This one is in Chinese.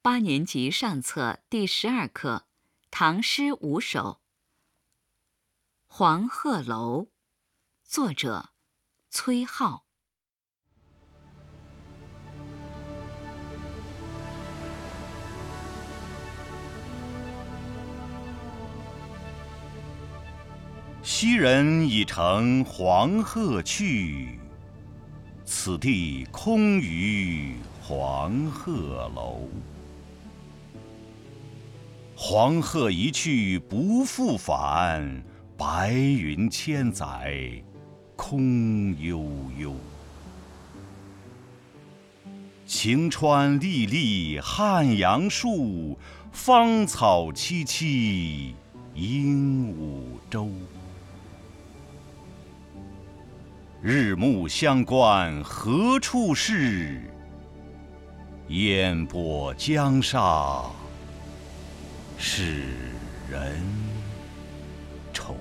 八年级上册第十二课《唐诗五首》《黄鹤楼》，作者崔颢。昔人已乘黄鹤去，此地空余黄鹤楼。黄鹤一去不复返，白云千载空悠悠。晴川历历汉阳树，芳草萋萋鹦鹉洲。日暮乡关何处是？烟波江上。使人愁。